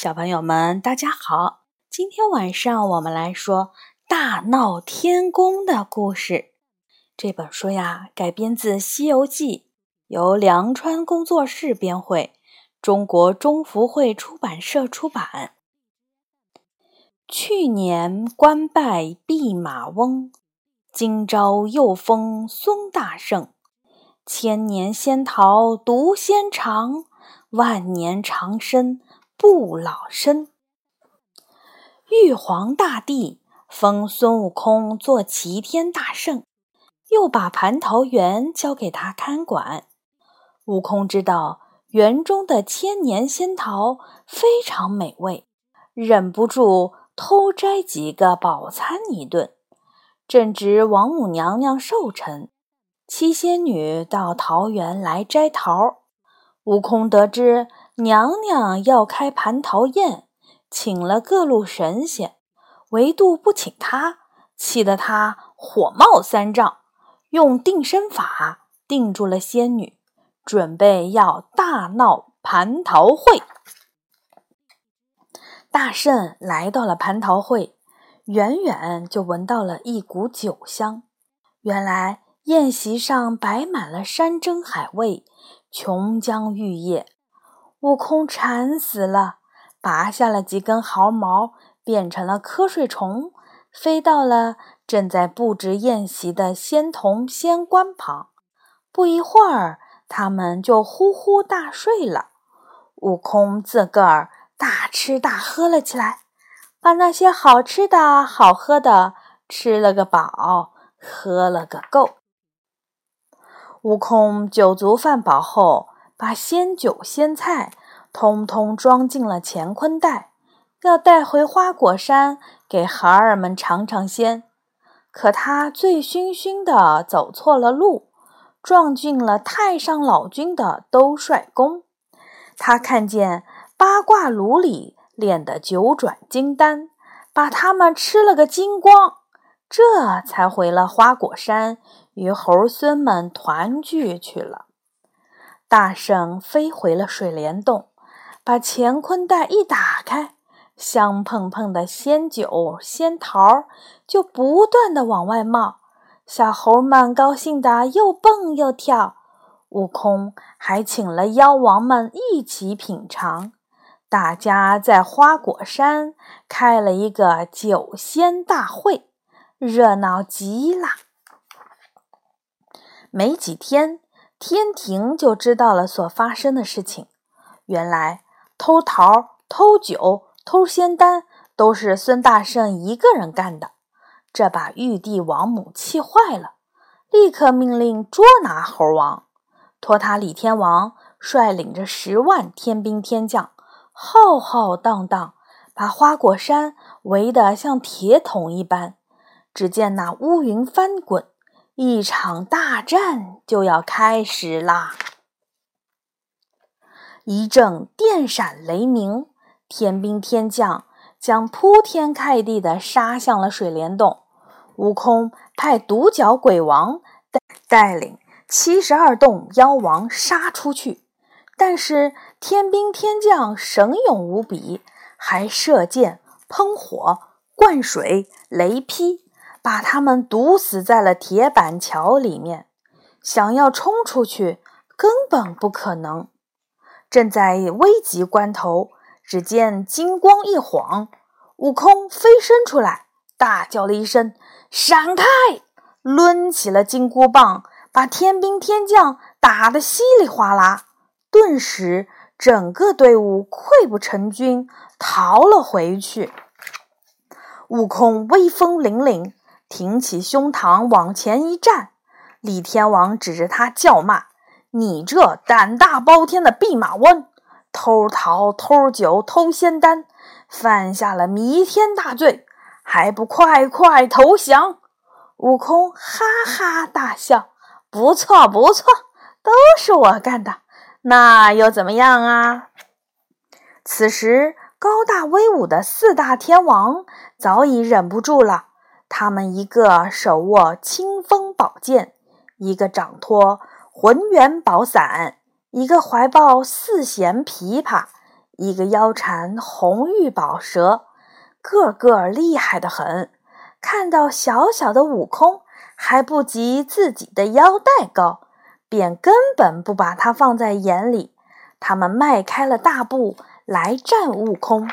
小朋友们，大家好！今天晚上我们来说《大闹天宫》的故事。这本书呀，改编自《西游记》，由良川工作室编绘，中国中福会出版社出版。去年官拜弼马翁，今朝又封孙大圣。千年仙桃独仙长，万年长生。不老身，玉皇大帝封孙悟空做齐天大圣，又把蟠桃园交给他看管。悟空知道园中的千年仙桃非常美味，忍不住偷摘几个饱餐一顿。正值王母娘娘寿辰，七仙女到桃园来摘桃。悟空得知。娘娘要开蟠桃宴，请了各路神仙，唯独不请他，气得他火冒三丈，用定身法定住了仙女，准备要大闹蟠桃会。大圣来到了蟠桃会，远远就闻到了一股酒香，原来宴席上摆满了山珍海味，琼浆玉液。悟空馋死了，拔下了几根毫毛，变成了瞌睡虫，飞到了正在布置宴席的仙童仙官旁。不一会儿，他们就呼呼大睡了。悟空自个儿大吃大喝了起来，把那些好吃的好喝的吃了个饱，喝了个够。悟空酒足饭饱后。把仙酒仙菜通通装进了乾坤袋，要带回花果山给孩儿们尝尝鲜。可他醉醺醺的走错了路，撞进了太上老君的兜率宫。他看见八卦炉里炼的九转金丹，把他们吃了个精光，这才回了花果山，与猴孙们团聚去了。大圣飞回了水帘洞，把乾坤袋一打开，香喷喷的仙酒仙桃就不断的往外冒，小猴们高兴的又蹦又跳。悟空还请了妖王们一起品尝，大家在花果山开了一个酒仙大会，热闹极了。没几天。天庭就知道了所发生的事情。原来偷桃、偷酒、偷仙丹都是孙大圣一个人干的，这把玉帝王母气坏了，立刻命令捉拿猴王，托塔李天王率领着十万天兵天将，浩浩荡荡把花果山围得像铁桶一般。只见那乌云翻滚。一场大战就要开始啦！一阵电闪雷鸣，天兵天将将铺天盖地的杀向了水帘洞。悟空派独角鬼王带带领七十二洞妖王杀出去，但是天兵天将神勇无比，还射箭、喷火、灌水、雷劈。把他们堵死在了铁板桥里面，想要冲出去根本不可能。正在危急关头，只见金光一晃，悟空飞身出来，大叫了一声：“闪开！”抡起了金箍棒，把天兵天将打得稀里哗啦。顿时，整个队伍溃不成军，逃了回去。悟空威风凛凛。挺起胸膛往前一站，李天王指着他叫骂：“你这胆大包天的弼马温，偷桃、偷酒、偷仙丹，犯下了弥天大罪，还不快快投降！”悟空哈哈大笑：“不错不错，都是我干的，那又怎么样啊？”此时，高大威武的四大天王早已忍不住了。他们一个手握清风宝剑，一个掌托浑元宝伞，一个怀抱四弦琵琶，一个腰缠红玉宝蛇，个个厉害的很。看到小小的悟空还不及自己的腰带高，便根本不把他放在眼里。他们迈开了大步来战悟空，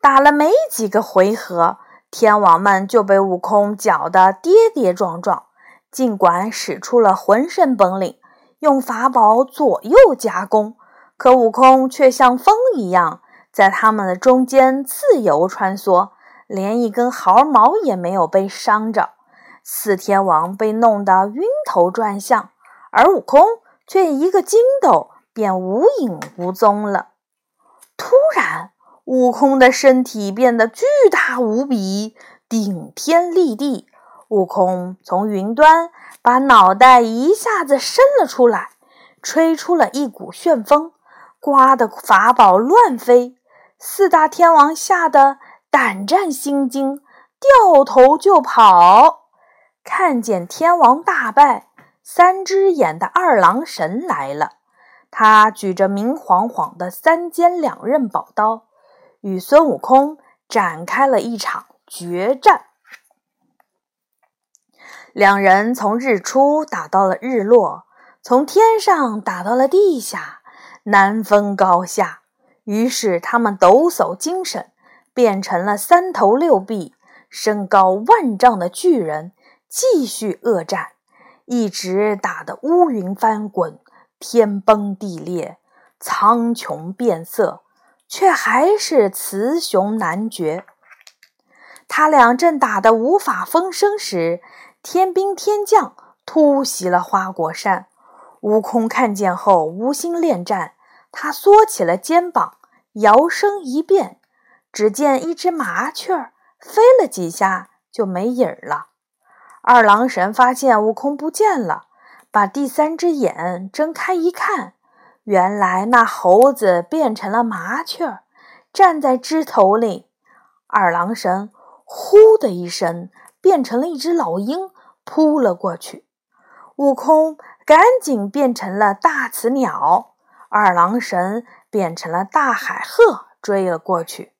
打了没几个回合，天王们就被悟空搅得跌跌撞撞。尽管使出了浑身本领，用法宝左右夹攻，可悟空却像风一样在他们的中间自由穿梭。连一根毫毛也没有被伤着，四天王被弄得晕头转向，而悟空却一个筋斗便无影无踪了。悟空的身体变得巨大无比，顶天立地。悟空从云端把脑袋一下子伸了出来，吹出了一股旋风，刮得法宝乱飞。四大天王吓得。胆战心惊，掉头就跑。看见天王大败，三只眼的二郎神来了。他举着明晃晃的三尖两刃宝刀，与孙悟空展开了一场决战。两人从日出打到了日落，从天上打到了地下，难分高下。于是他们抖擞精神。变成了三头六臂、身高万丈的巨人，继续恶战，一直打得乌云翻滚、天崩地裂、苍穹变色，却还是雌雄难决。他俩正打得无法分身时，天兵天将突袭了花果山。悟空看见后无心恋战，他缩起了肩膀，摇身一变。只见一只麻雀飞了几下就没影儿了。二郎神发现悟空不见了，把第三只眼睁开一看，原来那猴子变成了麻雀，站在枝头里。二郎神呼的一声变成了一只老鹰，扑了过去。悟空赶紧变成了大雌鸟，二郎神变成了大海鹤，追了过去。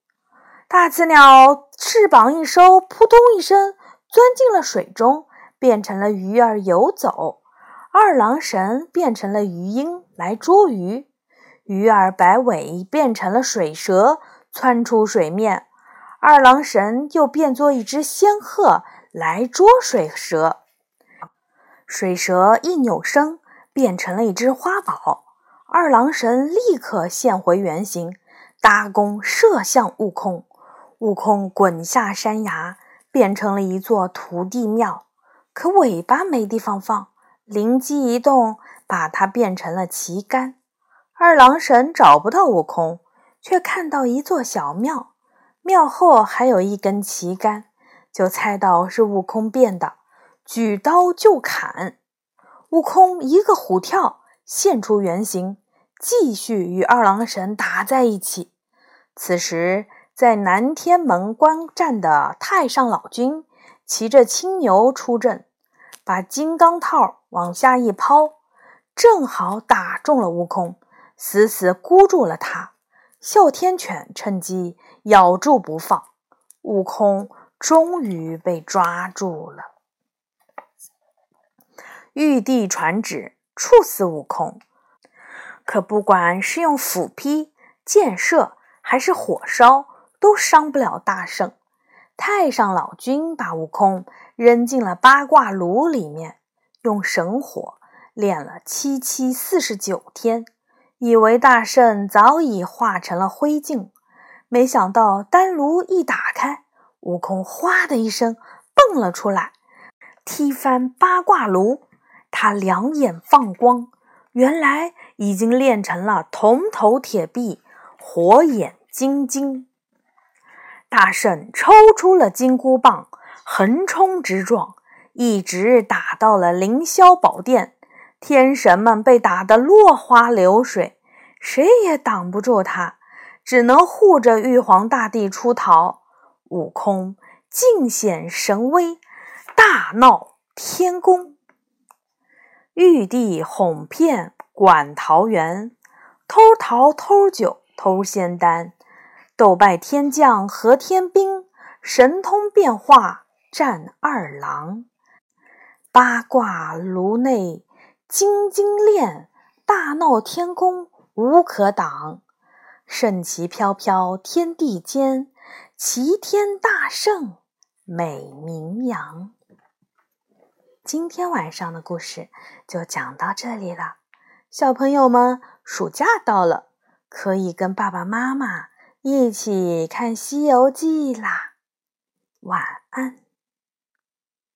大雌鸟翅膀一收，扑通一声钻进了水中，变成了鱼儿游走。二郎神变成了鱼鹰来捉鱼，鱼儿摆尾变成了水蛇窜出水面。二郎神又变作一只仙鹤来捉水蛇，水蛇一扭身变成了一只花宝。二郎神立刻现回原形，搭弓射向悟空。悟空滚下山崖，变成了一座土地庙，可尾巴没地方放，灵机一动，把它变成了旗杆。二郎神找不到悟空，却看到一座小庙，庙后还有一根旗杆，就猜到是悟空变的，举刀就砍。悟空一个虎跳，现出原形，继续与二郎神打在一起。此时。在南天门观战的太上老君骑着青牛出阵，把金刚套往下一抛，正好打中了悟空，死死箍住了他。哮天犬趁机咬住不放，悟空终于被抓住了。玉帝传旨处死悟空，可不管是用斧劈、箭射，还是火烧。都伤不了大圣。太上老君把悟空扔进了八卦炉里面，用神火炼了七七四十九天，以为大圣早已化成了灰烬。没想到丹炉一打开，悟空哗的一声蹦了出来，踢翻八卦炉。他两眼放光，原来已经练成了铜头铁臂，火眼金睛。大圣抽出了金箍棒，横冲直撞，一直打到了凌霄宝殿。天神们被打得落花流水，谁也挡不住他，只能护着玉皇大帝出逃。悟空尽显神威，大闹天宫。玉帝哄骗管桃园，偷桃偷酒偷仙丹，斗败天将和天兵，神通变化战二郎。八卦炉内金睛炼，大闹天宫无可挡。圣旗飘飘天地间，齐天大圣美名扬。今天晚上的故事就讲到这里了，小朋友们，暑假到了，可以跟爸爸妈妈一起看《西游记》啦。晚安。